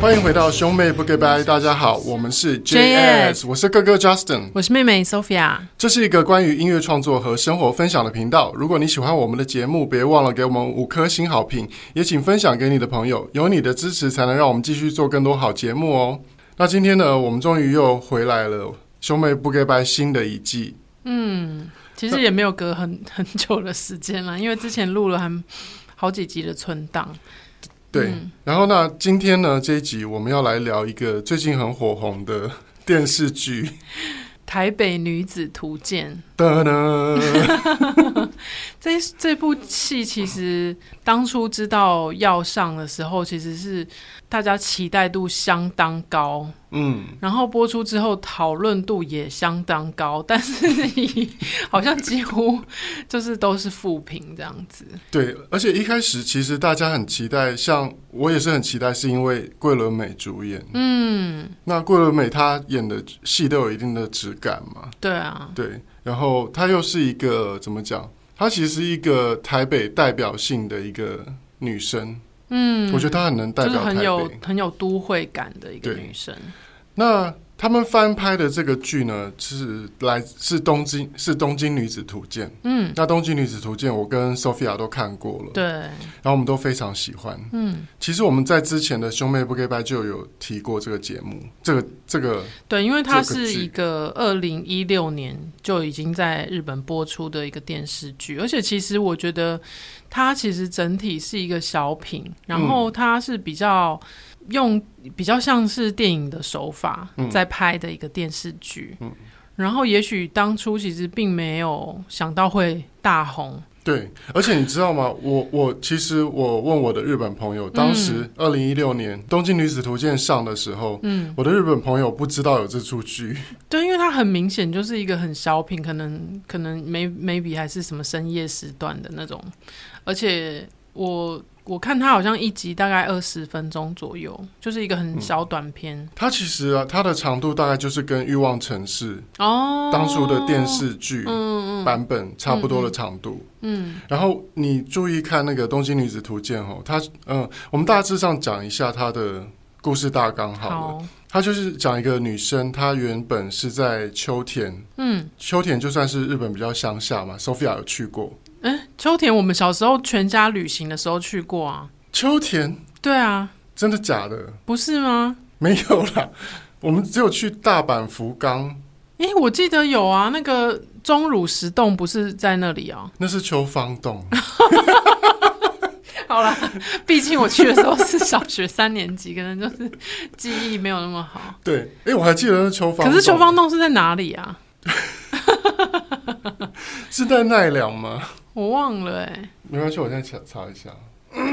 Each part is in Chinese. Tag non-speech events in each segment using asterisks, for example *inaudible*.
欢迎回到兄妹不 goodbye，大家好，我们是 JS，, 我是哥哥 Justin，我是妹妹 Sophia。这是一个关于音乐创作和生活分享的频道。如果你喜欢我们的节目，别忘了给我们五颗星好评，也请分享给你的朋友。有你的支持，才能让我们继续做更多好节目哦。那今天呢，我们终于又回来了，兄妹不 goodbye 新的一季。嗯，其实也没有隔很很久的时间了，因为之前录了还好几集的存档。对，嗯、然后那，今天呢这一集我们要来聊一个最近很火红的 *laughs* 电视剧《台北女子图鉴》。*laughs* 这这部戏其实当初知道要上的时候，其实是。大家期待度相当高，嗯，然后播出之后讨论度也相当高，但是好像几乎就是都是负评这样子。对，而且一开始其实大家很期待，像我也是很期待，是因为桂纶镁主演，嗯，那桂纶镁她演的戏都有一定的质感嘛，对啊，对，然后她又是一个怎么讲？她其实是一个台北代表性的一个女生。嗯，我觉得她很能代表台北，很有很有都会感的一个女生。那他们翻拍的这个剧呢，是来是东京是东京女子图鉴。嗯，那东京女子图鉴我跟 Sophia 都看过了，对，然后我们都非常喜欢。嗯，其实我们在之前的兄妹不 goodbye 就有提过这个节目，这个这个对，因为它是一个二零一六年就已经在日本播出的一个电视剧，而且其实我觉得。它其实整体是一个小品，然后它是比较用比较像是电影的手法在拍的一个电视剧，嗯，然后也许当初其实并没有想到会大红。对，而且你知道吗？我我其实我问我的日本朋友，当时二零一六年《东京女子图鉴》上的时候，嗯，我的日本朋友不知道有这出剧。*laughs* 对，因为它很明显就是一个很小品，可能可能 maybe 还是什么深夜时段的那种，而且我。我看它好像一集大概二十分钟左右，就是一个很小短片。它、嗯、其实啊，它的长度大概就是跟《欲望城市》哦当初的电视剧版本差不多的长度。嗯，嗯然后你注意看那个《东京女子图鉴》哦，它嗯，我们大致上讲一下它的故事大纲好了。好，它就是讲一个女生，她原本是在秋田，嗯，秋田就算是日本比较乡下嘛。Sophia 有去过。哎、欸，秋田，我们小时候全家旅行的时候去过啊。秋田？对啊。真的假的？不是吗？没有啦，我们只有去大阪福冈。哎、欸，我记得有啊，那个钟乳石洞不是在那里啊？那是秋芳洞。*laughs* 好了，毕竟我去的时候是小学三年级，可能就是记忆没有那么好。对，哎、欸，我还记得那是秋芳。可是秋芳洞是在哪里啊？*laughs* 是在奈良吗？我忘了哎、欸，没关系，我现在查查一下。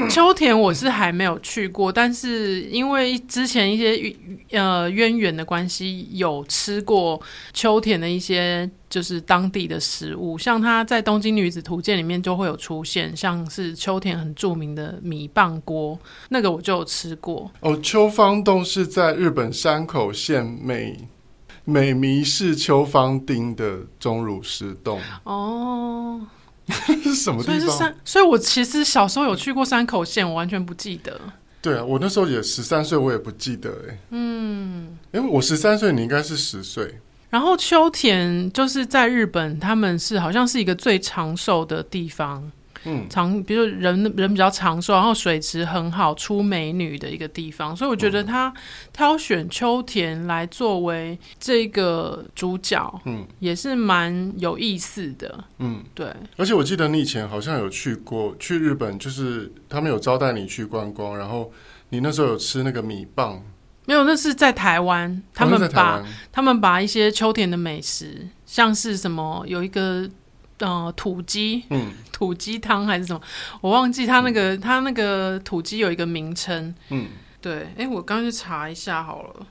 秋田我是还没有去过，但是因为之前一些呃渊源的关系，有吃过秋田的一些就是当地的食物，像他在《东京女子图鉴》里面就会有出现，像是秋田很著名的米棒锅，那个我就有吃过。哦，秋芳洞是在日本山口县美美弥市秋芳町的钟乳石洞。哦。*laughs* 是什么地方？所以是山，所以我其实小时候有去过山口县，我完全不记得。对啊，我那时候也十三岁，我也不记得哎。嗯，因为我十三岁，你应该是十岁。然后秋田就是在日本，他们是好像是一个最长寿的地方。嗯，长，比如人人比较长寿，然后水质很好，出美女的一个地方，所以我觉得他挑选秋田来作为这个主角，嗯，也是蛮有意思的，嗯，对。而且我记得你以前好像有去过去日本，就是他们有招待你去观光，然后你那时候有吃那个米棒，没有，那是在台湾，他们把他们把一些秋田的美食，像是什么有一个。呃，土鸡，嗯，土鸡汤还是什么？我忘记他那个，嗯、他那个土鸡有一个名称，嗯，对，哎、欸，我刚去查一下好了，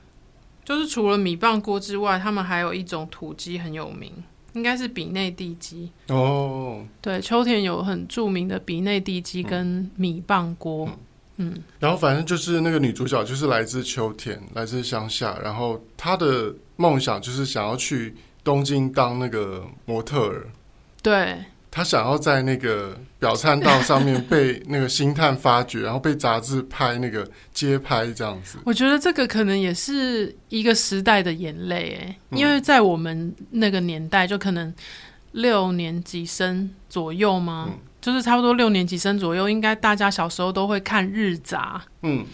就是除了米棒锅之外，他们还有一种土鸡很有名，应该是比内地鸡。哦。对，秋田有很著名的比内地鸡跟米棒锅，嗯，嗯，然后反正就是那个女主角就是来自秋田，来自乡下，然后她的梦想就是想要去东京当那个模特儿。对，她想要在那个表参道上面被那个星探发掘，然后被杂志拍那个街拍这样子。我觉得这个可能也是一个时代的眼泪，哎，因为在我们那个年代，就可能六年级生左右吗？嗯就是差不多六年级生左右，应该大家小时候都会看日杂，嗯，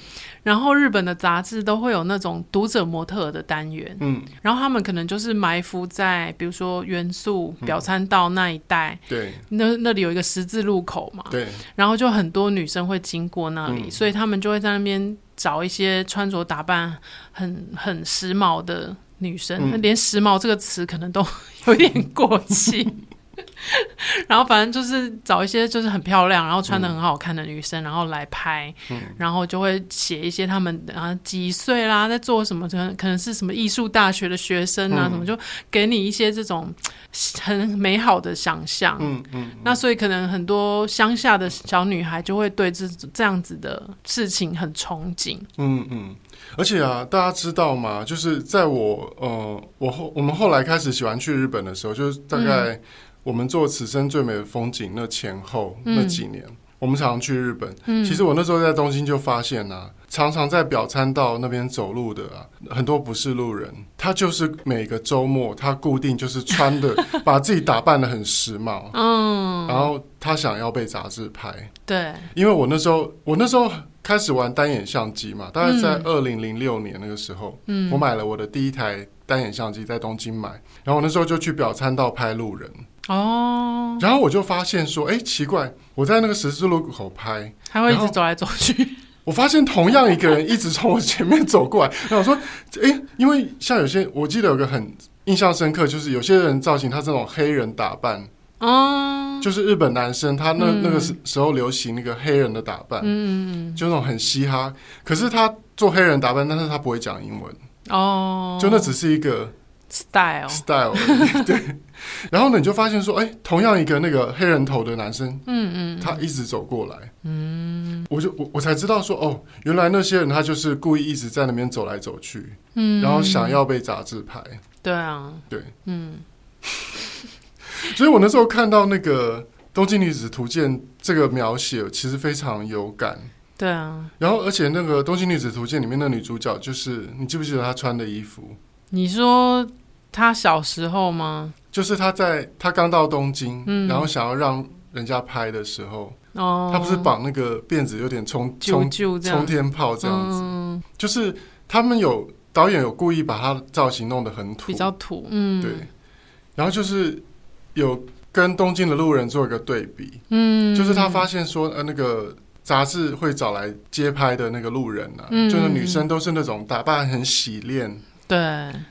然后日本的杂志都会有那种读者模特的单元，嗯，然后他们可能就是埋伏在比如说元素表参道那一带，对，那那里有一个十字路口嘛，对，然后就很多女生会经过那里，所以他们就会在那边找一些穿着打扮很很时髦的女生，连时髦这个词可能都 *laughs* 有点过气。*laughs* 然后反正就是找一些就是很漂亮，然后穿的很好看的女生，嗯、然后来拍，嗯、然后就会写一些他们啊几岁啦，在做什么，可能可能是什么艺术大学的学生啊，嗯、什么就给你一些这种很美好的想象。嗯嗯。嗯，那所以可能很多乡下的小女孩就会对这这样子的事情很憧憬。嗯嗯。而且啊，大家知道吗？就是在我呃，我后我们后来开始喜欢去日本的时候，就是大概、嗯。我们做此生最美的风景那前后那几年，嗯、我们常常去日本。嗯、其实我那时候在东京就发现啊，常常在表参道那边走路的啊，很多不是路人，他就是每个周末他固定就是穿的，*laughs* 把自己打扮的很时髦。嗯，然后他想要被杂志拍。对，因为我那时候我那时候开始玩单眼相机嘛，大概在二零零六年那个时候，嗯，我买了我的第一台单眼相机，在东京买，然后我那时候就去表参道拍路人。哦，然后我就发现说，哎，奇怪，我在那个十字路口拍，他会一直走来走去。我发现同样一个人一直从我前面走过来，*laughs* 然后我说，哎，因为像有些，我记得有个很印象深刻，就是有些人造型他这种黑人打扮，哦，就是日本男生他那、嗯、那个时时候流行那个黑人的打扮，嗯，就那种很嘻哈，可是他做黑人打扮，但是他不会讲英文，哦，就那只是一个。style style *laughs* 对，然后呢，你就发现说，哎，同样一个那个黑人头的男生，嗯嗯，他一直走过来，嗯，我就我我才知道说，哦，原来那些人他就是故意一直在那边走来走去，嗯，然后想要被杂志拍，对啊，对，嗯，*laughs* 所以我那时候看到那个《东京女子图鉴》这个描写，其实非常有感，对啊，然后而且那个《东京女子图鉴》里面的女主角，就是你记不记得她穿的衣服？你说。她小时候吗？就是她在她刚到东京，嗯、然后想要让人家拍的时候，哦，她不是绑那个辫子有点冲冲冲天炮这样子，嗯、就是他们有导演有故意把她的造型弄得很土，比较土，嗯，对，然后就是有跟东京的路人做一个对比，嗯，就是他发现说，呃，那个杂志会找来街拍的那个路人啊，嗯、就是女生都是那种打扮很洗练。对，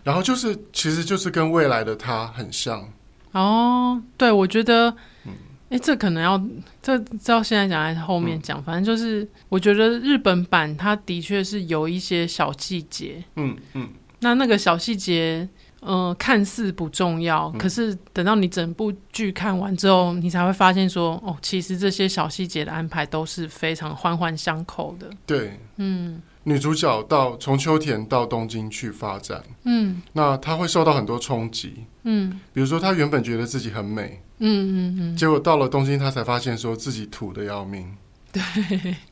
然后就是，其实就是跟未来的她很像。哦，对，我觉得，哎、嗯，这可能要这这要现在讲还是后面讲？嗯、反正就是，我觉得日本版它的确是有一些小细节。嗯嗯，那那个小细节，嗯、呃，看似不重要，嗯、可是等到你整部剧看完之后，你才会发现说，哦，其实这些小细节的安排都是非常环环相扣的。对，嗯。女主角到从秋田到东京去发展，嗯，那她会受到很多冲击，嗯，比如说她原本觉得自己很美，嗯嗯嗯，结果到了东京，她才发现说自己土的要命，对，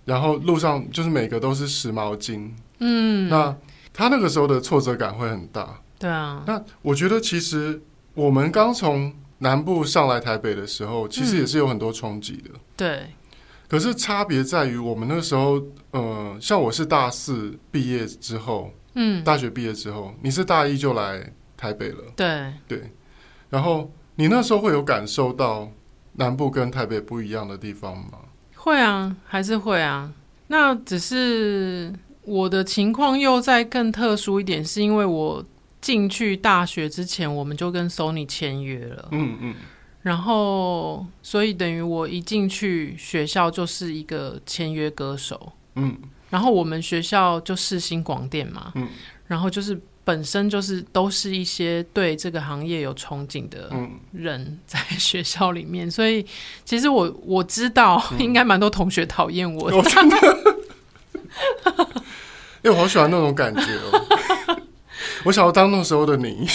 然后路上就是每个都是时髦精，嗯，那她那个时候的挫折感会很大，对啊，那我觉得其实我们刚从南部上来台北的时候，其实也是有很多冲击的，对。可是差别在于，我们那个时候，呃，像我是大四毕业之后，嗯，大学毕业之后，你是大一就来台北了，对对。然后你那时候会有感受到南部跟台北不一样的地方吗？会啊，还是会啊。那只是我的情况又再更特殊一点，是因为我进去大学之前，我们就跟 Sony 签约了，嗯嗯。嗯然后，所以等于我一进去学校就是一个签约歌手，嗯。然后我们学校就是新广电嘛，嗯。然后就是本身就是都是一些对这个行业有憧憬的人在学校里面，所以其实我我知道应该蛮多同学讨厌我的，我真的，因 *laughs* 为我好喜欢那种感觉哦，我想要当那时候的你。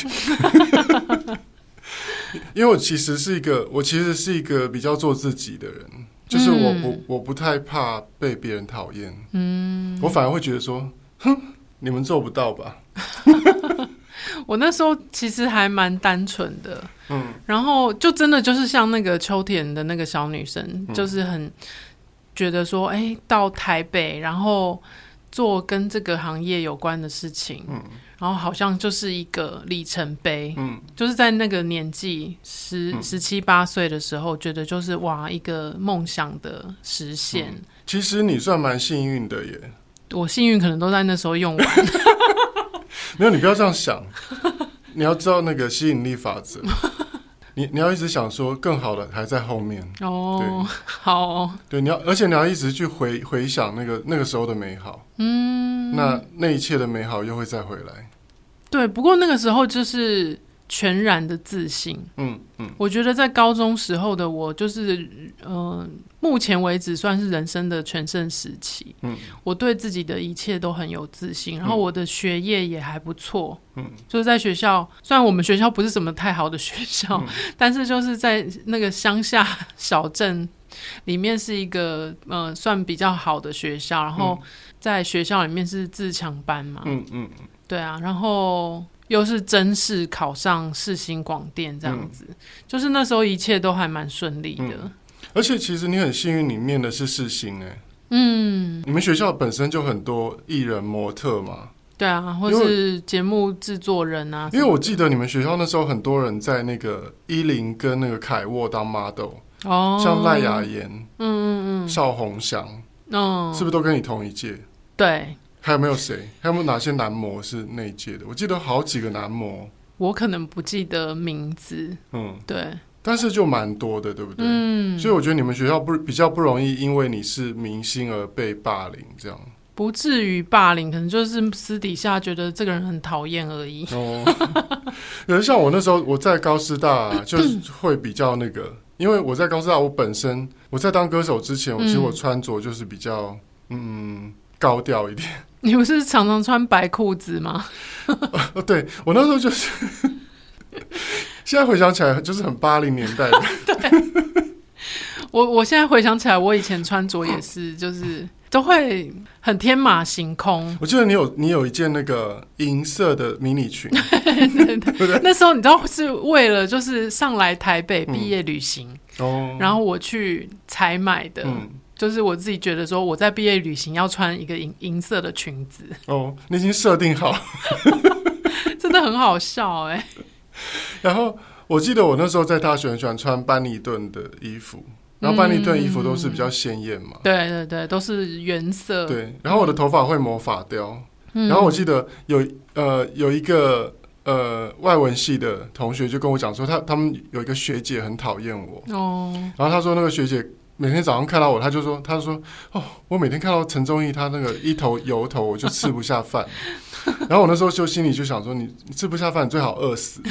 因为我其实是一个，我其实是一个比较做自己的人，就是我不、嗯、我不太怕被别人讨厌，嗯，我反而会觉得说，哼，你们做不到吧？*laughs* 我那时候其实还蛮单纯的，嗯，然后就真的就是像那个秋田的那个小女生，嗯、就是很觉得说，哎、欸，到台北，然后做跟这个行业有关的事情，嗯，然后好像就是一个里程碑，嗯，就是在那个年纪十十七八岁的时候，觉得就是哇，一个梦想的实现。嗯、其实你算蛮幸运的耶，我幸运可能都在那时候用完。*laughs* 没有，你不要这样想。你要知道那个吸引力法则，你你要一直想说更好的还在后面。哦，对，好哦，对，你要，而且你要一直去回回想那个那个时候的美好。嗯，那那一切的美好又会再回来。对，不过那个时候就是。全然的自信，嗯嗯，我觉得在高中时候的我，就是，嗯、呃，目前为止算是人生的全盛时期，嗯，我对自己的一切都很有自信，然后我的学业也还不错，嗯，就是在学校，虽然我们学校不是什么太好的学校，嗯、但是就是在那个乡下小镇里面是一个，呃，算比较好的学校，然后在学校里面是自强班嘛，嗯嗯，对啊，然后。又是甄试考上世新广电这样子，嗯、就是那时候一切都还蛮顺利的、嗯。而且其实你很幸运，你念的是世新哎。嗯，你们学校本身就很多艺人模特嘛。对啊，或是节目制作人啊。因为我记得你们学校那时候很多人在那个伊林跟那个凯沃当 model 哦，像赖雅妍，嗯嗯嗯，邵宏祥，嗯，是不是都跟你同一届？对。还有没有谁？还有没有哪些男模是那一届的？我记得好几个男模，我可能不记得名字。嗯，对，但是就蛮多的，对不对？嗯，所以我觉得你们学校不比较不容易，因为你是明星而被霸凌，这样不至于霸凌，可能就是私底下觉得这个人很讨厌而已。哦，*laughs* 可是像我那时候我在高师大啊，就是会比较那个，因为我在高师大，我本身我在当歌手之前，我其实我穿着就是比较嗯高调一点。你不是常常穿白裤子吗？哦，对，我那时候就是，现在回想起来就是很八零年代的。*laughs* 对，我我现在回想起来，我以前穿着也是，就是都会很天马行空。*laughs* 我记得你有你有一件那个银色的迷你裙，对对对，那时候你知道是为了就是上来台北毕业旅行，嗯，哦，然后我去采买的。嗯就是我自己觉得说，我在毕业旅行要穿一个银银色的裙子。哦，你已经设定好，*laughs* 真的很好笑哎。*laughs* 然后我记得我那时候在大学很喜欢穿班尼顿的衣服，然后班尼顿衣服都是比较鲜艳嘛。对对对，都是原色。对，然后我的头发会抹发雕。嗯。然后我记得有呃有一个呃外文系的同学就跟我讲说，他他们有一个学姐很讨厌我。哦。然后他说那个学姐。每天早上看到我，他就说：“他就说哦，我每天看到陈忠义他那个一头油头，我就吃不下饭。*laughs* 然后我那时候就心里就想说，你吃不下饭，你最好饿死。*laughs*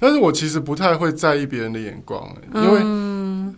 但是我其实不太会在意别人的眼光，因为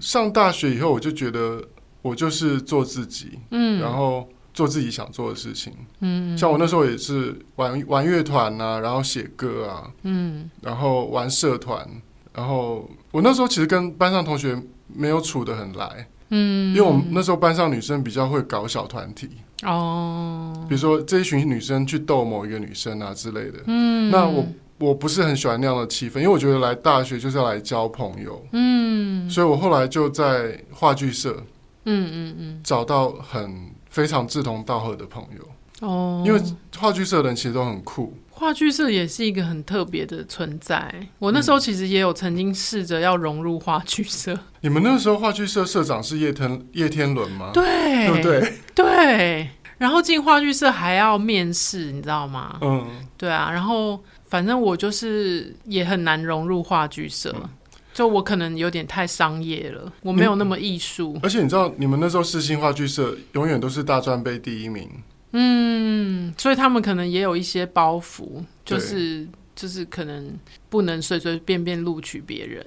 上大学以后，我就觉得我就是做自己，嗯，然后做自己想做的事情，嗯，像我那时候也是玩玩乐团啊，然后写歌啊，嗯，然后玩社团。”然后我那时候其实跟班上同学没有处得很来，嗯，因为我们那时候班上女生比较会搞小团体哦，比如说这一群女生去逗某一个女生啊之类的，嗯，那我我不是很喜欢那样的气氛，因为我觉得来大学就是要来交朋友，嗯，所以我后来就在话剧社，嗯嗯嗯，找到很非常志同道合的朋友哦，因为话剧社的人其实都很酷。话剧社也是一个很特别的存在。我那时候其实也有曾经试着要融入话剧社。嗯。你们那时候话剧社社长是叶天叶天伦吗？对，对不对？对。然后进话剧社还要面试，你知道吗？嗯，对啊。然后反正我就是也很难融入话剧社，嗯，就我可能有点太商业了，我没有那么艺术。而且你知道，你们那时候世新话剧社永远都是大专杯第一名。嗯，所以他们可能也有一些包袱，就是就是可能不能随随便便录取别人。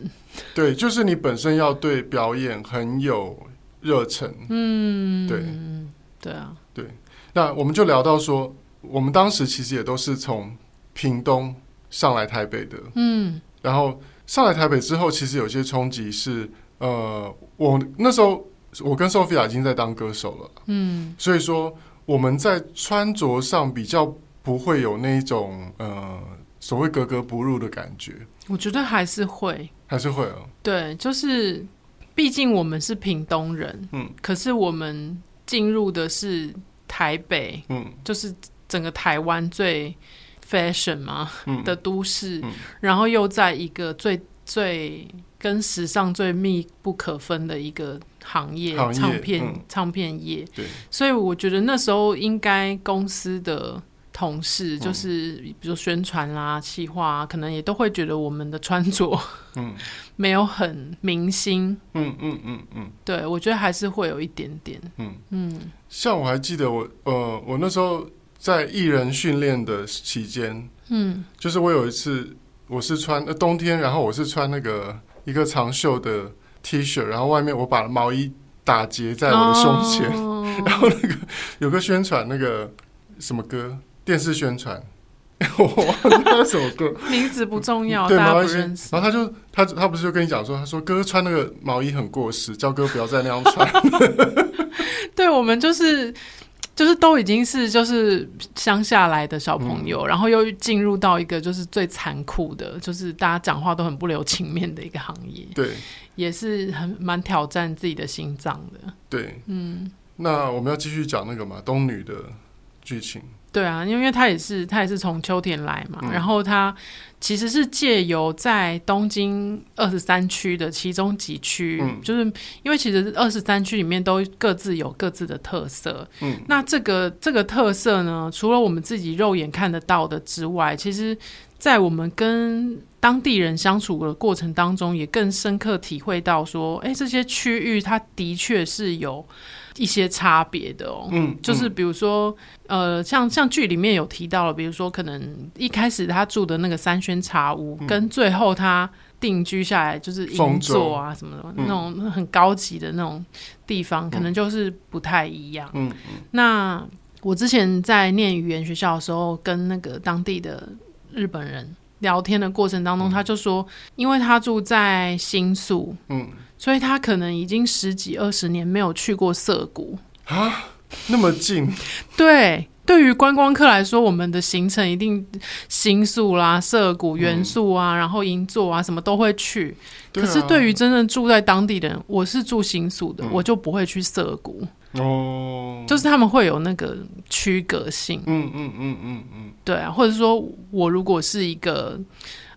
对，就是你本身要对表演很有热忱。嗯，对，对啊，对。那我们就聊到说，我们当时其实也都是从屏东上来台北的。嗯，然后上来台北之后，其实有些冲击是，呃，我那时候我跟 Sophia 已经在当歌手了。嗯，所以说我们在穿着上比较不会有那种呃所谓格格不入的感觉。我觉得还是会，还是会哦。对，就是毕竟我们是屏东人，嗯，可是我们进入的是台北，嗯，就是整个台湾最 fashion 嘛、嗯、的都市，嗯、然后又在一个最最跟时尚最密不可分的一个行业，行业唱片、嗯、唱片业，对，所以我觉得那时候应该公司的。同事就是，比如说宣传啦、企划啊，可能也都会觉得我们的穿着，嗯，*laughs* 没有很明星，嗯嗯嗯嗯，对，我觉得还是会有一点点，嗯嗯。像我还记得我，呃，我那时候在艺人训练的期间，嗯，就是我有一次，我是穿呃冬天，然后我是穿那个一个长袖的 T 恤，然后外面我把毛衣打结在我的胸前，哦、*laughs* 然后那个有个宣传那个什么歌。电视宣传，*laughs* 我忘记那首歌名字不重要，对，大家不认识。然后他就他他不是就跟你讲说，他说哥哥穿那个毛衣很过时，叫哥不要再那样穿。*laughs* 对，我们就是就是都已经是就是乡下来的小朋友，嗯、然后又进入到一个就是最残酷的，就是大家讲话都很不留情面的一个行业。对，也是很蛮挑战自己的心脏的。对，嗯，那我们要继续讲那个嘛，东女的剧情。对啊，因为他也是他也是从秋田来嘛，嗯、然后他其实是借由在东京二十三区的其中几区，嗯、就是因为其实二十三区里面都各自有各自的特色。嗯，那这个这个特色呢，除了我们自己肉眼看得到的之外，其实，在我们跟当地人相处的过程当中，也更深刻体会到说，哎，这些区域它的确是有。一些差别的哦，嗯，就是比如说，呃，像像剧里面有提到了，比如说可能一开始他住的那个三轩茶屋，嗯、跟最后他定居下来就是银座啊什么的那种很高级的那种地方，嗯、可能就是不太一样。嗯，那我之前在念语言学校的时候，跟那个当地的日本人聊天的过程当中，嗯、他就说，因为他住在新宿，嗯。所以他可能已经十几二十年没有去过涩谷啊，那么近。对，对于观光客来说，我们的行程一定新宿啦、涩谷、元素啊，嗯、然后银座啊，什么都会去。啊、可是对于真正住在当地的人，我是住新宿的，嗯、我就不会去涩谷。哦，就是他们会有那个区隔性。嗯嗯嗯嗯嗯，嗯嗯嗯对啊，或者说我如果是一个。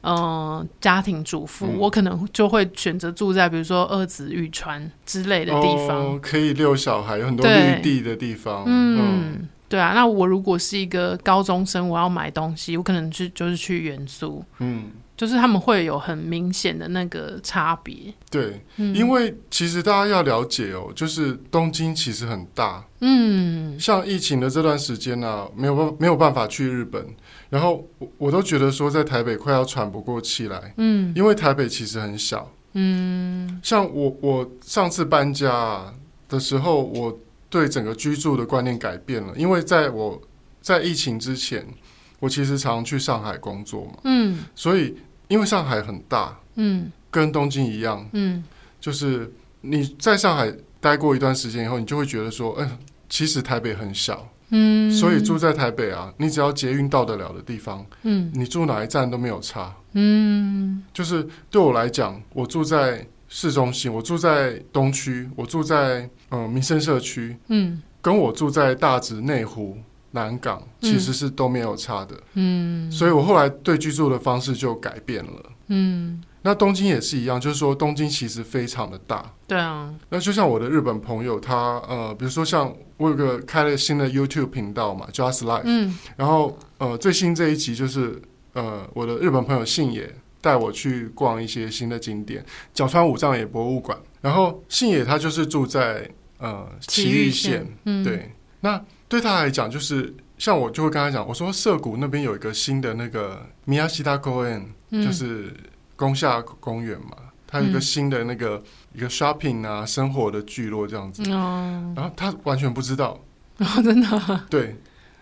嗯、呃，家庭主妇，嗯、我可能就会选择住在比如说二子玉川之类的地方，哦、可以遛小孩，有很多绿地的地方。嗯，嗯对啊。那我如果是一个高中生，我要买东西，我可能去就是去元素。嗯，就是他们会有很明显的那个差别。对，嗯、因为其实大家要了解哦，就是东京其实很大。嗯，像疫情的这段时间呢、啊，没有办没有办法去日本。然后我我都觉得说在台北快要喘不过气来，嗯，因为台北其实很小，嗯，像我我上次搬家的时候，我对整个居住的观念改变了，因为在我在疫情之前，我其实常去上海工作嘛，嗯，所以因为上海很大，嗯，跟东京一样，嗯，就是你在上海待过一段时间以后，你就会觉得说，哎，其实台北很小。嗯，所以住在台北啊，你只要捷运到得了的地方，嗯，你住哪一站都没有差。嗯，就是对我来讲，我住在市中心，我住在东区，我住在嗯民生社区，嗯，跟我住在大直、内湖、南港，其实是都没有差的。嗯，所以我后来对居住的方式就改变了。嗯。那东京也是一样，就是说东京其实非常的大。对啊。那就像我的日本朋友，他呃，比如说像我有个开了新的 YouTube 频道嘛，Just Life。嗯。然后呃，最新这一集就是呃，我的日本朋友信也带我去逛一些新的景点，角川武藏野博物馆。然后信也他就是住在呃埼玉县，嗯、对。那对他来讲，就是像我就会跟他讲，我说涩谷那边有一个新的那个宫下公园，就是。宫下公园嘛，它有一个新的那个、嗯、一个 shopping 啊，生活的聚落这样子。哦。然后他完全不知道。哦，真的。对。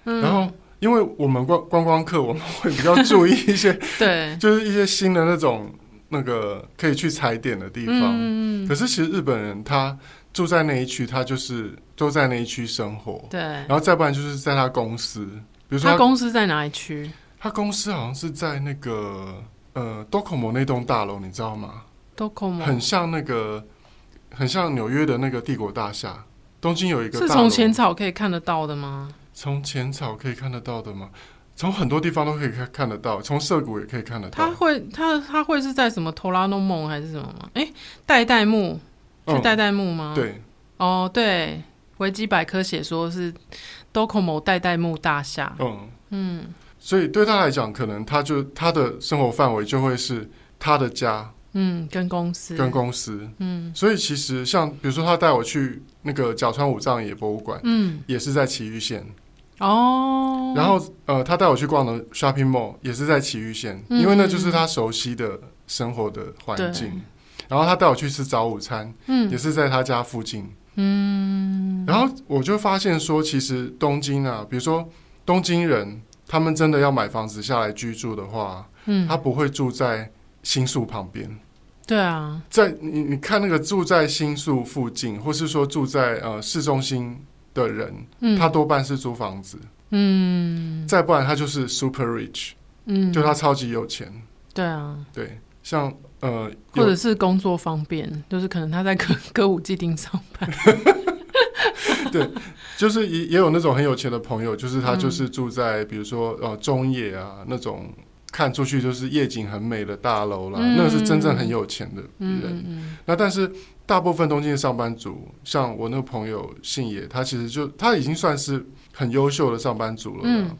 嗯、然后因为我们观观光客，我们会比较注意一些，*laughs* 对，就是一些新的那种那个可以去踩点的地方。嗯，可是其实日本人他住在那一区，他就是都在那一区生活。对，然后再不然就是在他公司，比如说他，他公司在哪一区？他公司好像是在那个呃 Docomo 那栋大楼，你知道吗？Docomo 很像那个，很像纽约的那个帝国大厦。东京有一个大，是从浅草可以看得到的吗？从浅草可以看得到的吗？从很多地方都可以看看得到，从涩谷也可以看得到。它会，它它会是在什么 Torano Mall 还是什么吗？哎、欸，代代木是代代木吗？对，哦，对，维基百科写说是 Docomo 代代木大厦。嗯嗯，所以对他来讲，可能他就他的生活范围就会是他的家。嗯，跟公司，跟公司，嗯，所以其实像比如说他带我去那个角川武藏野博物馆，嗯，也是在崎玉县，哦，然后呃，他带我去逛的 shopping mall 也是在崎玉县，嗯，因为那就是他熟悉的生活的环境。然后他带我去吃早午餐，嗯，也是在他家附近，嗯，然后我就发现说，其实东京啊，比如说东京人，他们真的要买房子下来居住的话，嗯，他不会住在。新宿旁边，对啊，在你你看那个住在新宿附近，或是说住在呃市中心的人，嗯，他多半是租房子，嗯，再不然他就是 super rich，嗯，就他超级有钱，对啊，对，像呃，或者是工作方便，就是可能他在歌歌舞伎町上班，*laughs* 对，就是也也有那种很有钱的朋友，就是他就是住在比如说呃中野啊那种。看出去就是夜景很美的大楼啦，嗯、那个是真正很有钱的人。嗯嗯、那但是大部分东京的上班族，像我那个朋友信野，他其实就他已经算是很优秀的上班族了。嗯，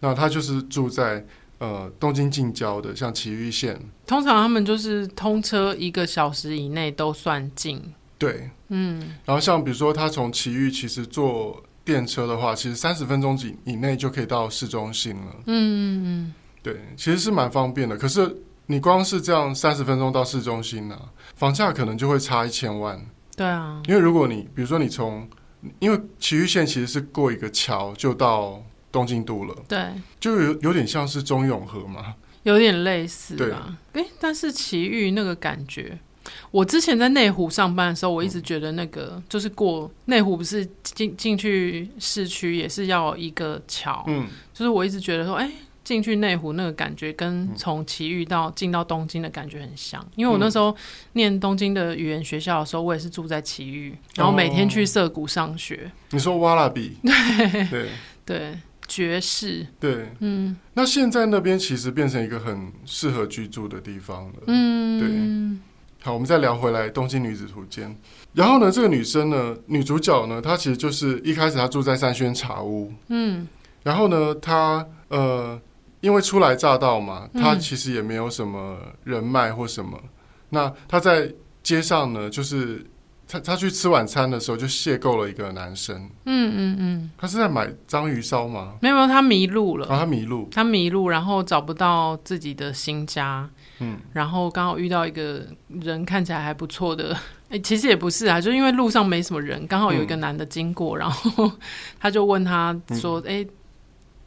那他就是住在呃东京近郊的，像埼玉县。通常他们就是通车一个小时以内都算近。对，嗯。然后像比如说他从埼玉其实坐电车的话，其实三十分钟以以内就可以到市中心了。嗯嗯嗯。对，其实是蛮方便的。可是你光是这样三十分钟到市中心呢、啊，房价可能就会差一千万。对啊，因为如果你比如说你从，因为埼玉县其实是过一个桥就到东京都了。对，就有有点像是中永和嘛，有点类似。对啊，哎，但是埼玉那个感觉，我之前在内湖上班的时候，我一直觉得那个、嗯、就是过内湖不是进进去市区也是要一个桥。嗯，就是我一直觉得说，哎。进去内湖那个感觉，跟从奇遇到进到东京的感觉很像。因为我那时候念东京的语言学校的时候，我也是住在奇遇，然后每天去涩谷上学。你说瓦拉比？对对对，爵士。对，嗯。那现在那边其实变成一个很适合居住的地方了。嗯，对。好，我们再聊回来《东京女子图鉴》。然后呢，这个女生呢，女主角呢，她其实就是一开始她住在三轩茶屋。嗯。然后呢，她呃。因为初来乍到嘛，她其实也没有什么人脉或什么。嗯、那她在街上呢，就是她她去吃晚餐的时候，就邂逅了一个男生。嗯嗯嗯，她是在买章鱼烧吗？没有没有，他迷路了。啊，他迷路，她迷路，然后找不到自己的新家。嗯，然后刚好遇到一个人看起来还不错的，*laughs* 哎，其实也不是啊，就因为路上没什么人，刚好有一个男的经过，嗯、*laughs* 然后 *laughs* 他就问他说：“哎、嗯。”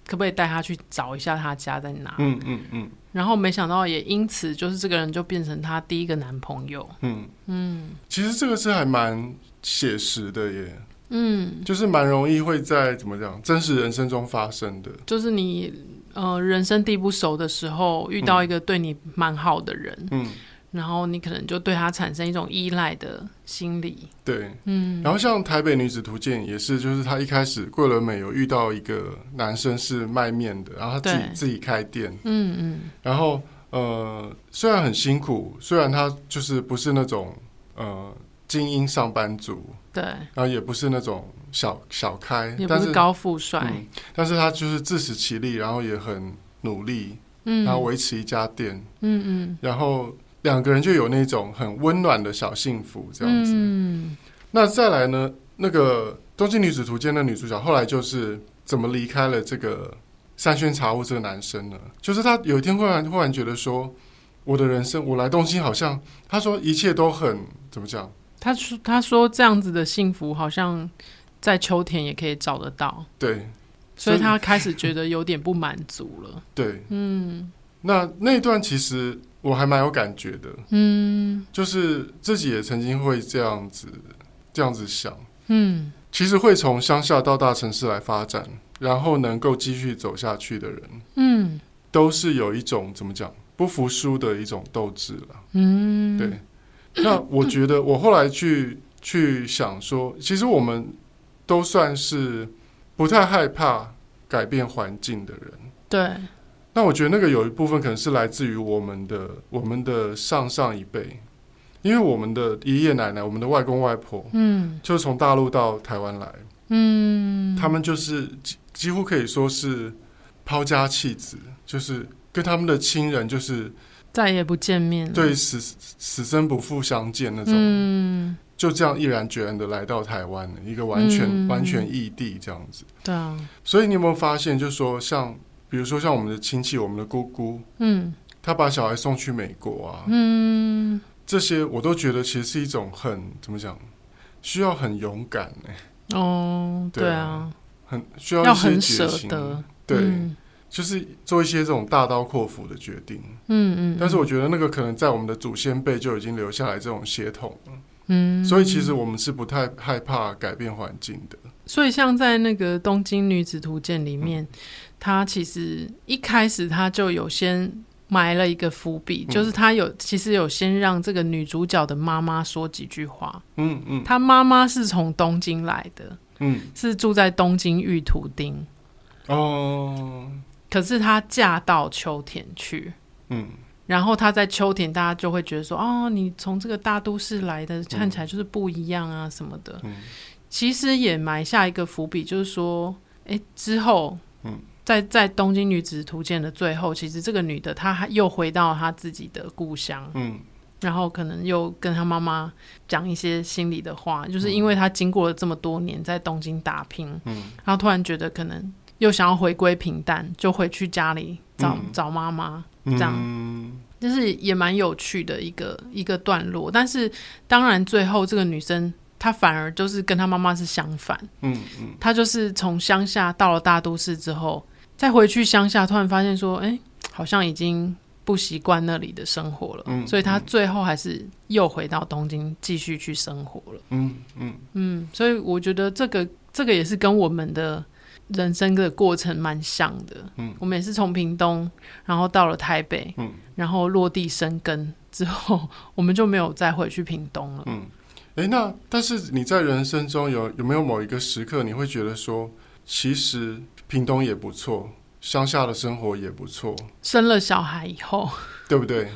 可不可以带他去找一下他家在哪？嗯嗯嗯。然后没想到也因此，就是这个人就变成他第一个男朋友。嗯嗯。其实这个是还蛮写实的耶。嗯。就是蛮容易会在怎么讲真实人生中发生的。就是你呃人生地不熟的时候，遇到一个对你蛮好的人。嗯。然后你可能就对他产生一种依赖的心理。对，嗯。然后像《台北女子图鉴》也是，就是她一开始桂纶镁有遇到一个男生是卖面的，然后他自己自己开店。嗯嗯。然后呃，虽然很辛苦，虽然他就是不是那种呃精英上班族，对，然后也不是那种小小开，也不是高富帅，嗯，但是他就是自食其力，然后也很努力，嗯，然后维持一家店，嗯嗯，然后。两个人就有那种很温暖的小幸福，这样子。嗯、那再来呢？那个《东京女子图鉴》的女主角后来就是怎么离开了这个三轩茶屋这个男生呢？就是她有一天忽然忽然觉得说，我的人生，我来东京好像，她说一切都很怎么讲？她说他说这样子的幸福好像在秋田也可以找得到。对，所以他开始觉得有点不满足了。对，嗯，那那段其实我还蛮有感觉的，嗯，就是自己也曾经会这样子这样子想，嗯，其实会从乡下到大城市来发展，然后能够继续走下去的人，嗯，都是有一种怎么讲不服输的一种斗志了，嗯，对。*laughs* 那我觉得我后来去去想说，其实我们都算是。不太害怕改变环境的人，对。那我觉得那个有一部分可能是来自于我们的我们的上上一辈，因为我们的爷爷奶奶、我们的外公外婆，嗯，就从大陆到台湾来，嗯，他们就是几几乎可以说是抛家弃子，就是跟他们的亲人就是再也不见面，对，死死生不复相见那种，嗯。就这样毅然决然的来到台湾，一个完全、嗯、完全异地这样子。对啊，所以你有没有发现，就是说像比如说像我们的亲戚，我们的姑姑，嗯，他把小孩送去美国啊，嗯，这些我都觉得其实是一种很怎么讲，需要很勇敢呢。哦，对啊，很需要一些决心，对，嗯、就是做一些这种大刀阔斧的决定。嗯，嗯嗯。但是我觉得那个可能在我们的祖先辈就已经留下来这种血统了。嗯，所以其实我们是不太害怕改变环境的。所以像在那个《东京女子图鉴》里面，她、嗯、其实一开始她就有先埋了一个伏笔，嗯、就是她有其实有先让这个女主角的妈妈说几句话。嗯嗯，她妈妈是从东京来的，嗯，是住在东京玉图町。哦，可是她嫁到秋田去。嗯。然后她在秋田，大家就会觉得说：“哦，你从这个大都市来的，看起来就是不一样啊，什么的。嗯”其实也埋下一个伏笔，就是说，哎，之后，嗯，在在《东京女子图鉴》的最后，其实这个女的她又回到她自己的故乡，嗯，然后可能又跟她妈妈讲一些心里的话，就是因为她经过了这么多年在东京打拼，嗯，然后突然觉得可能又想要回归平淡，就回去家里找、嗯、找妈妈。这样，就是也蛮有趣的一个一个段落。但是，当然最后这个女生她反而就是跟她妈妈是相反。嗯嗯，她就是从乡下到了大都市之后，再回去乡下，突然发现说，哎，好像已经不习惯那里的生活了。嗯，所以她最后还是又回到东京继续去生活了。嗯嗯嗯，所以我觉得这个这个也是跟我们的。人生的过程蛮像的，嗯，我们也是从屏东，然后到了台北，嗯，然后落地生根之后，*laughs* 我们就没有再回去屏东了，嗯，哎，那但是你在人生中有有没有某一个时刻，你会觉得说，其实屏东也不错，乡下的生活也不错，生了小孩以后，*laughs* 对不对？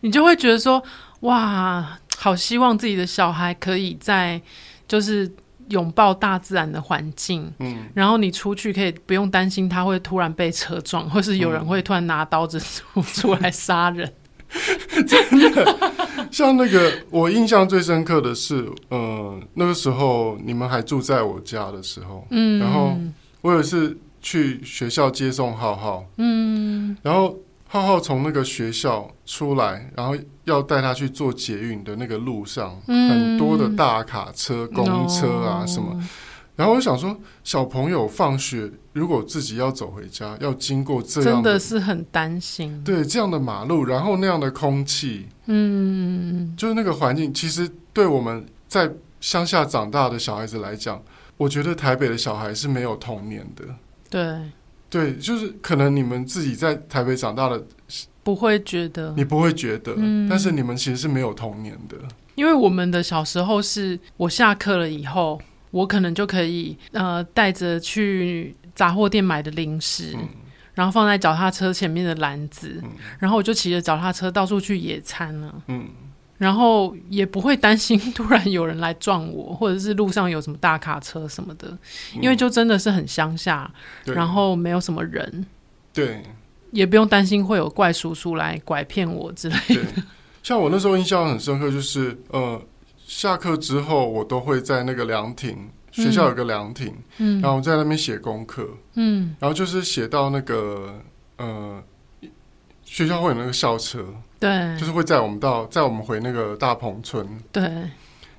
你就会觉得说，哇，好希望自己的小孩可以在，就是。拥抱大自然的环境，嗯，然后你出去可以不用担心他会突然被车撞，或是有人会突然拿刀子出出来杀人。*laughs* 真的，像那个我印象最深刻的是，呃，那个时候你们还住在我家的时候，嗯，然后我有一次去学校接送浩浩，嗯，然后。浩浩从那个学校出来，然后要带他去坐捷运的那个路上，嗯、很多的大卡车、公车啊什么。No. 然后我想说，小朋友放学如果自己要走回家，要经过这样的，真的是很担心。对，这样的马路，然后那样的空气，嗯，就是那个环境，其实对我们在乡下长大的小孩子来讲，我觉得台北的小孩是没有童年的。对。对，就是可能你们自己在台北长大的，不会觉得，你不会觉得，嗯，但是你们其实是没有童年的，因为我们的小时候是我下课了以后，我可能就可以呃带着去杂货店买的零食，嗯，然后放在脚踏车前面的篮子，嗯，然后我就骑着脚踏车到处去野餐了，嗯。然后也不会担心突然有人来撞我，或者是路上有什么大卡车什么的，嗯、因为就真的是很乡下，对。然后没有什么人，对，也不用担心会有怪叔叔来拐骗我之类的。像我那时候印象很深刻，就是呃，下课之后我都会在那个凉亭，学校有个凉亭，嗯，然后在那边写功课，嗯，然后就是写到那个呃。学校会有那个校车，对，就是会载我们到载我们回那个大鹏村，对。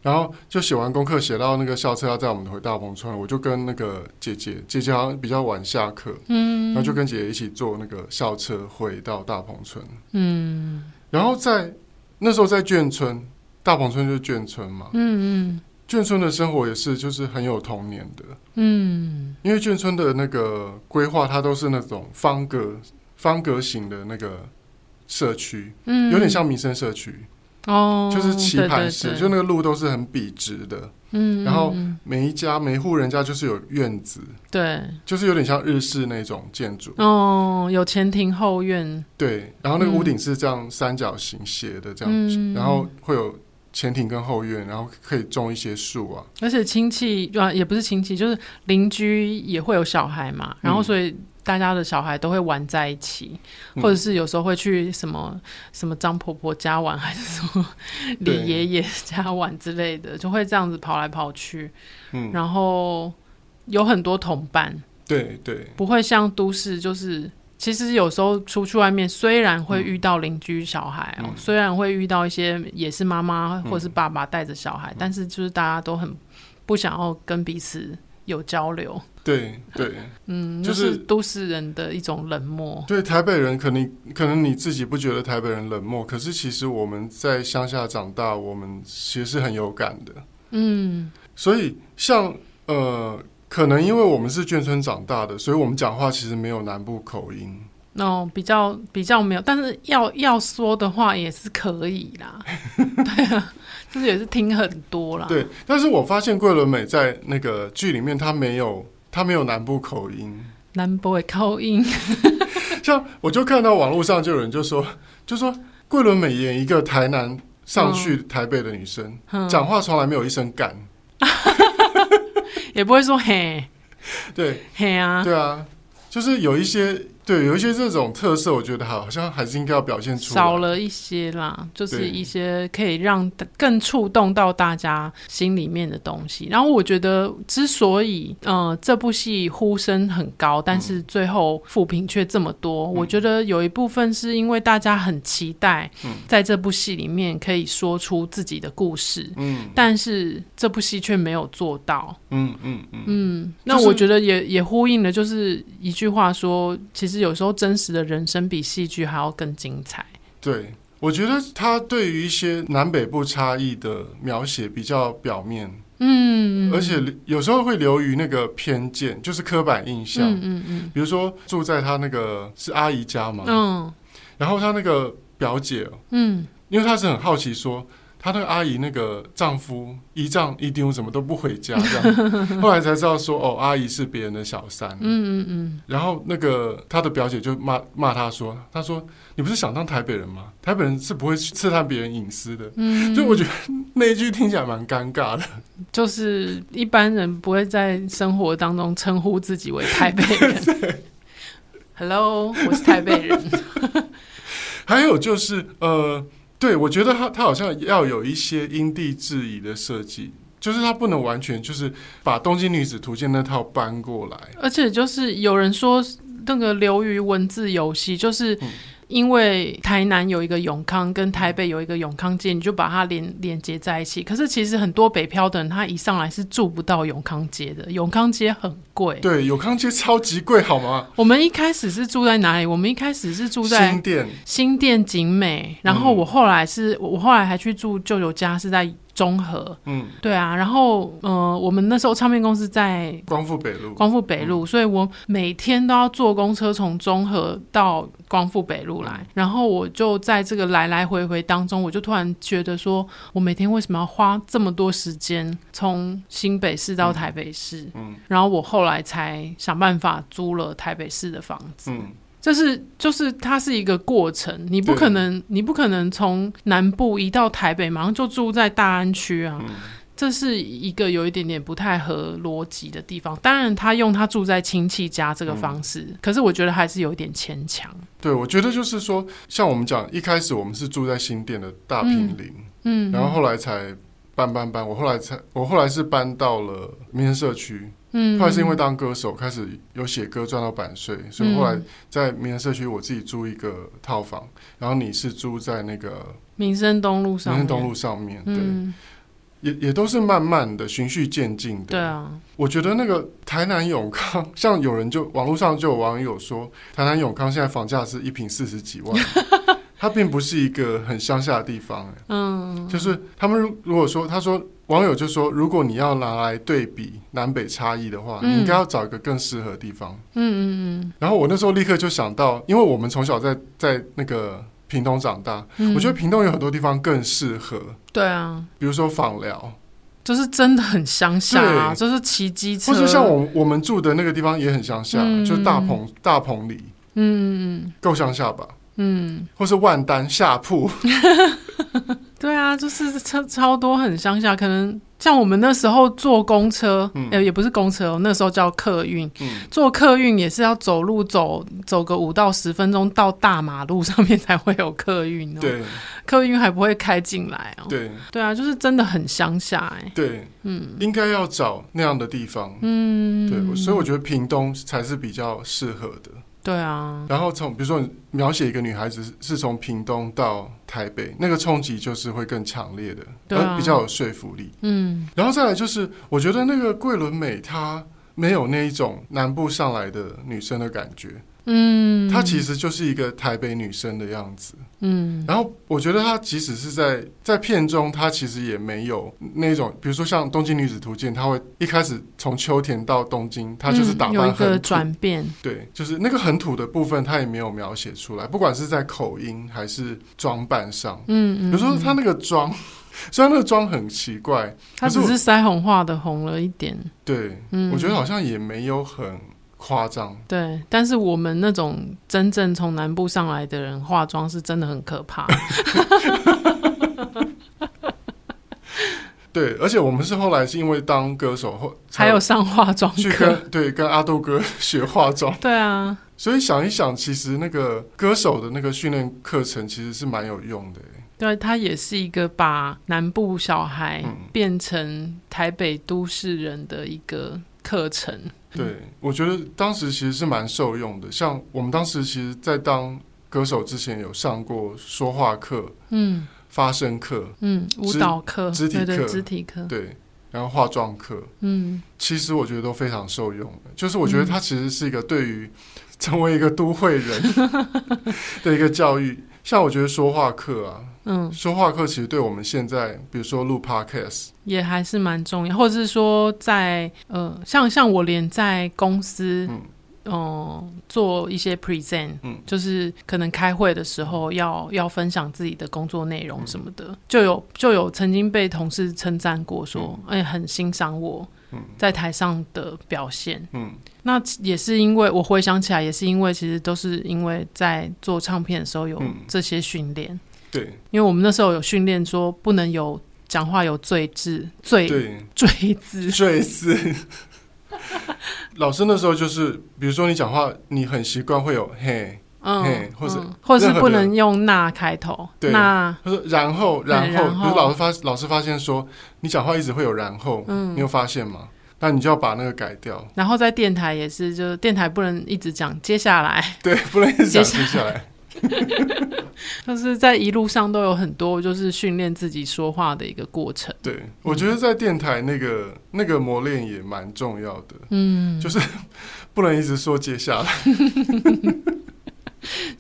然后就写完功课，写到那个校车要载我们回大鹏村，我就跟那个姐姐，姐姐好像比较晚下课，嗯，然后就跟姐姐一起坐那个校车回到大鹏村，嗯，然后在那时候在眷村，大鹏村就是眷村嘛，嗯嗯，眷村的生活也是就是很有童年的，嗯，因为眷村的那个规划，它都是那种方格方格型的那个社区，嗯，有点像民生社区。哦，就是棋盘式，就那个路都是很笔直的，嗯，然后每一家每户人家就是有院子，对，就是有点像日式那种建筑，哦，有前庭后院，对，然后那个屋顶是这样三角形斜的这样，嗯，然后会有前庭跟后院，然后可以种一些树啊，而且亲戚啊也不是亲戚，就是邻居也会有小孩嘛，然后所以。大家的小孩都会玩在一起，或者是有时候会去什么、嗯、什么张婆婆家玩，还是什么李爷爷家玩之类的，就会这样子跑来跑去。嗯，然后有很多同伴，对对，不会像都市，就是其实有时候出去外面，虽然会遇到邻居小孩哦、喔嗯，虽然会遇到一些也是妈妈或是爸爸带着小孩、嗯，但是就是大家都很不想要跟彼此有交流。对对，嗯，就是都市人的一种冷漠。对，台北人可能可能你自己不觉得台北人冷漠，可是其实我们在乡下长大，我们其实是很有感的。嗯，所以像呃，可能因为我们是眷村长大的，所以我们讲话其实没有南部口音。哦，比较比较没有，但是要要说的话也是可以啦。*laughs* 对啊，就是也是听很多啦。对，但是我发现桂纶镁在那个剧里面，他没有。他没有南部口音，南部的口音。*laughs* 像我就看到网络上就有人就说，就说桂纶镁演一个台南上去台北的女生，讲、嗯、话从来没有一声干，*laughs* 也不会说嘿，*laughs* 对，嘿啊，对啊，就是有一些。对，有一些这种特色，我觉得好像还是应该要表现出来。少了一些啦，就是一些可以让更触动到大家心里面的东西。然后我觉得，之所以呃这部戏呼声很高，但是最后负评却这么多，嗯，我觉得有一部分是因为大家很期待在这部戏里面可以说出自己的故事，嗯，但是这部戏却没有做到，嗯嗯嗯嗯。那我觉得也也呼应了，就是一句话说，其实。有时候真实的人生比戏剧还要更精彩。对，我觉得他对于一些南北部差异的描写比较表面，嗯，而且有时候会流于那个偏见，就是刻板印象。嗯嗯嗯。比如说住在他那个是阿姨家嘛，嗯，然后他那个表姐，嗯，因为他是很好奇说。她那个阿姨那个丈夫一丈一丢怎么都不回家，这样 *laughs* 后来才知道说哦，阿姨是别人的小三。嗯嗯嗯。然后那个她的表姐就骂骂她说：“她说你不是想当台北人吗？台北人是不会刺探别人隐私的。”嗯。就我觉得那一句听起来蛮尴尬的。就是一般人不会在生活当中称呼自己为台北人。*laughs* Hello，我是台北人。*laughs* 还有就是呃。对，我觉得他他好像要有一些因地制宜的设计，就是他不能完全就是把《东京女子图鉴》那套搬过来，而且就是有人说那个流于文字游戏，就是。嗯因为台南有一个永康，跟台北有一个永康街，你就把它连连接在一起。可是其实很多北漂的人，他一上来是住不到永康街的，永康街很贵。对，永康街超级贵，好吗？我们一开始是住在哪里？我们一开始是住在新店，新店景美。然后我后来是，我后来还去住舅舅家，是在。中和，嗯，对啊，然后，呃，我们那时候唱片公司在光复北路，光复北路，嗯，所以我每天都要坐公车从中和到光复北路来，然后我就在这个来来回回当中，我就突然觉得说，我每天为什么要花这么多时间从新北市到台北市？嗯，然后我后来才想办法租了台北市的房子，嗯。这是就是它是一个过程，你不可能你不可能从南部移到台北，马上就住在大安区啊，嗯，这是一个有一点点不太合逻辑的地方。当然，他用他住在亲戚家这个方式，嗯，可是我觉得还是有一点牵强。对，我觉得就是说，像我们讲一开始我们是住在新店的大平林，嗯，然后后来才搬搬搬，我后来才我后来是搬到了民生社区。嗯，后来是因为当歌手开始有写歌赚到版税，所以后来在民生社区我自己租一个套房，然后你是租在那个民生东路上，民生东路上面，对，也也都是慢慢的循序渐进的。对啊，我觉得那个台南永康，像有人就网络上就有网友说，台南永康现在房价是一平四十几万，*laughs* 它并不是一个很乡下的地方。嗯，就是他们如果说他说网友就说，如果你要拿来对比南北差异的话，嗯、你应该要找一个更适合的地方。嗯嗯嗯。然后我那时候立刻就想到，因为我们从小在在那个。屏东长大，嗯、我觉得屏东有很多地方更适合。对啊，比如说访寮，就是真的很乡下啊，就是骑机车。或者像我我们住的那个地方也很乡下，嗯、就是大棚大棚里，嗯，够乡下吧？嗯，或是万丹下铺。*laughs* 对啊，就是超超多很乡下，可能像我们那时候坐公车，嗯、欸，也不是公车哦，那时候叫客运，嗯、坐客运也是要走路走走个五到十分钟到大马路上面才会有客运哦。对，客运还不会开进来哦。对，对啊，就是真的很乡下哎。对，嗯，应该要找那样的地方。嗯，对，所以我觉得屏东才是比较适合的。对啊，然后从比如说你描写一个女孩子是从屏东到台北，那个冲击就是会更强烈的，对啊，而比较有说服力。嗯，然后再来就是，我觉得那个桂纶镁她没有那一种南部上来的女生的感觉。嗯，她其实就是一个台北女生的样子。嗯，然后我觉得她即使是在在片中，她其实也没有那种，比如说像《东京女子图鉴》，她会一开始从秋田到东京，她就是打扮很，嗯，有一个转变。对，就是那个很土的部分，她也没有描写出来，不管是在口音还是装扮上。嗯嗯，比如说她那个妆，*laughs* 虽然那个妆很奇怪，她只是腮红画的红了一点。对，嗯，我觉得好像也没有很。夸张，对，但是我们那种真正从南部上来的人化妆是真的很可怕。*laughs* 对，而且我们是后来是因为当歌手后，还有上化妆课，去跟对跟阿杜哥 *laughs* 学化妆。对啊，所以想一想，其实那个歌手的那个训练课程其实是蛮有用的。对，他也是一个把南部小孩变成台北都市人的一个课程。对，我觉得当时其实是蛮受用的。像我们当时其实，在当歌手之前，有上过说话课、嗯，发声课、嗯，舞蹈课、肢体课、肢体课，对，然后化妆课，嗯，其实我觉得都非常受用的。就是我觉得它其实是一个对于 *laughs* 成为一个都会人 *laughs* 的一个教育。像我觉得说话课啊。嗯，说话课其实对我们现在，比如说录 podcast 也还是蛮重要，或者是说在呃，像像我连在公司，嗯，呃、做一些 present，嗯，就是可能开会的时候要要分享自己的工作内容什么的，嗯、就有就有曾经被同事称赞过说，哎，很欣赏我在台上的表现，嗯，那也是因为我回想起来，也是因为其实都是因为在做唱片的时候有这些训练。嗯对，因为我们那时候有训练说，不能有讲话有罪字、罪罪字、*laughs* 罪字。老师那时候就是，比如说你讲话，你很习惯会有嘿、嗯、或者、嗯、或者是不能用那开头，对，那他说然后然后，然后比如老师发老师发现说，你讲话一直会有然后，嗯，你有发现吗？那你就要把那个改掉。*laughs* 然后在电台也是，就是电台不能一直讲接下来，对，不能一直讲接下来。*laughs* 就是在一路上都有很多就是训练自己说话的一个过程。对，我觉得在电台那个那个磨练也蛮重要的。嗯，就是 *laughs* 不能一直说接下来。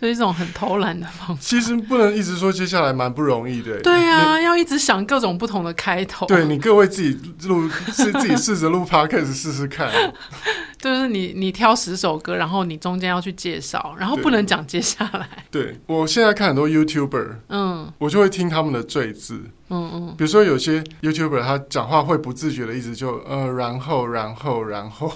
就一种很偷懒的方式。其实不能一直说接下来，蛮不容易的。对啊，要一直想各种不同的开头。对，你各位自己录，是 *laughs* 自己试着录 podcast 试试看。*laughs* 就是你，你挑十首歌，然后你中间要去介绍，然后不能讲接下来。对，对我现在看很多 YouTuber，嗯，我就会听他们的赘字。嗯嗯，比如说有些 YouTuber 他讲话会不自觉的一直就呃，然后然后然后，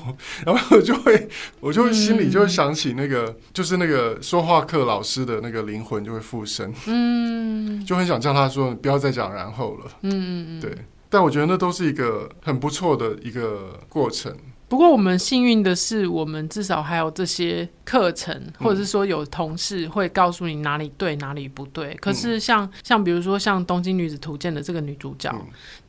然后我就会我就会心里就会想起那个、嗯、就是那个说话课老师的那个灵魂就会附身，嗯，*laughs* 就很想叫他说不要再讲然后了，嗯嗯嗯，对，但我觉得那都是一个很不错的一个过程。不过我们幸运的是，我们至少还有这些课程，或者是说有同事会告诉你哪里对，哪里不对。可是像像比如说像《东京女子图鉴》的这个女主角，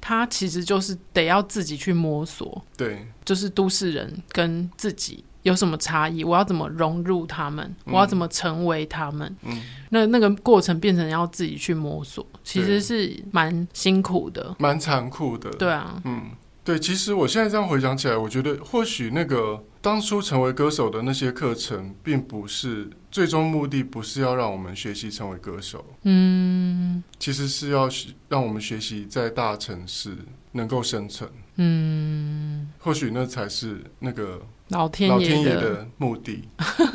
她其实就是得要自己去摸索。对，就是都市人跟自己有什么差异？我要怎么融入他们？我要怎么成为他们？嗯，那那个过程变成要自己去摸索，其实是蛮辛苦的，蛮残酷的。对啊，嗯，对。其实我现在这样回想起来，我觉得或许那个当初成为歌手的那些课程，并不是最终目的，不是要让我们学习成为歌手。嗯，其实是要让我们学习在大城市能够生存。嗯，或许那才是那个。老天爷的目的，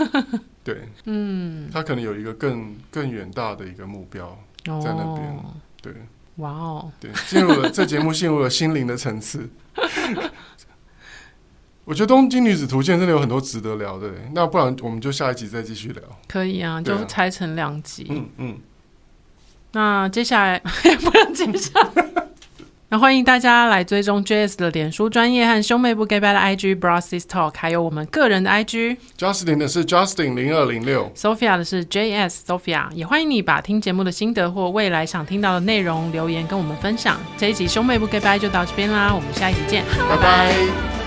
*laughs* 对，嗯，他可能有一个更更远大的一个目标在那边，哦、对，哇哦，对，进入了这节目进入了心灵的层次。*laughs* 我觉得《东京女子图鉴》真的有很多值得聊的，那不然我们就下一集再继续聊。可以啊，就拆成两集。嗯嗯，那接下来 *laughs* 不能接下来。那欢迎大家来追踪 JS 的脸书专业和兄妹不 Gay Bye 的 IG Bro Sis Talk，还有我们个人的 IG。Justin 的是 Justin 零二零六，Sophia 的是 JS Sophia。也欢迎你把听节目的心得或未来想听到的内容留言跟我们分享。这一集兄妹不 Gay Bye 就到这边啦，我们下一集见，拜拜。